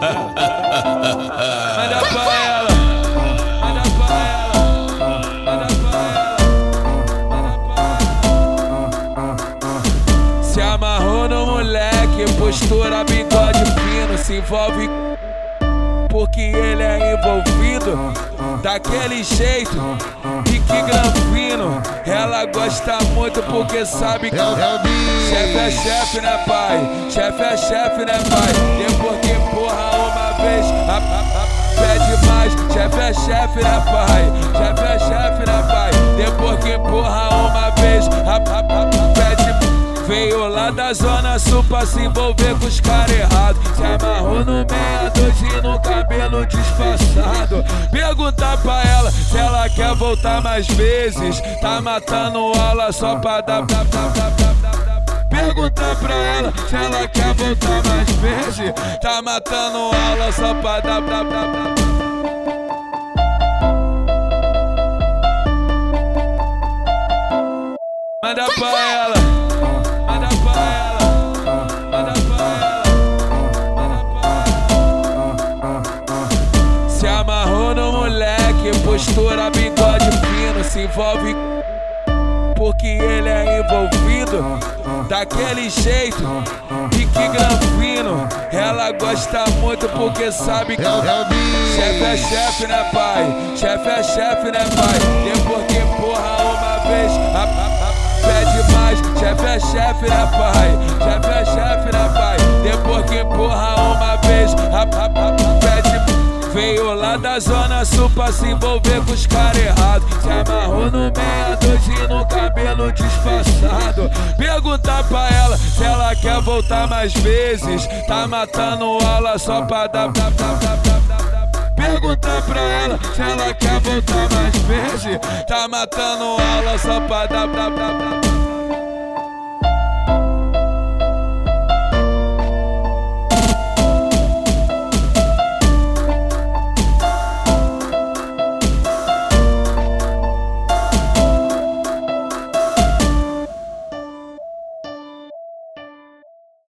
Manda pra ela. Manda pra ela. Manda pra ela. Se amarrou no moleque, postura, bigode fino, se envolve porque ele é envolvido daquele jeito e que granfino ela gosta muito porque sabe que é chefe é chefe né pai chefe é chefe né pai pede mais. Chefe é chefe, né, pai? Chefe é chefe, né, pai? Depois que empurra uma vez, pede Veio lá da zona sul pra se envolver com os caras errados. Se amarrou no meia dois e no cabelo disfarçado. Perguntar pra ela se ela quer voltar mais vezes. Tá matando aula só pra dar. dar, dar, dar, dar Perguntar pra ela se ela quer voltar mais vezes. Tá matando aula só pra dar. dar, dar, dar. Manda pra ela. postura, bigode fino, se envolve porque ele é envolvido daquele jeito. Pique granfino, ela gosta muito porque sabe que chefe é chefe, né, pai? Chefe é chefe, né, pai? Depois que empurra uma vez, a, a, a, pede mais. Chefe é chefe, né, pai? Chefe sul pra se envolver com os caras errados. Se amarrou no meia dois e no cabelo disfarçado. Perguntar pra ela se ela quer voltar mais vezes. Tá matando aula só pra dar. dar, dar, dar Perguntar pra ela se ela quer voltar mais vezes. Tá matando aula só pra dar. dar, dar, dar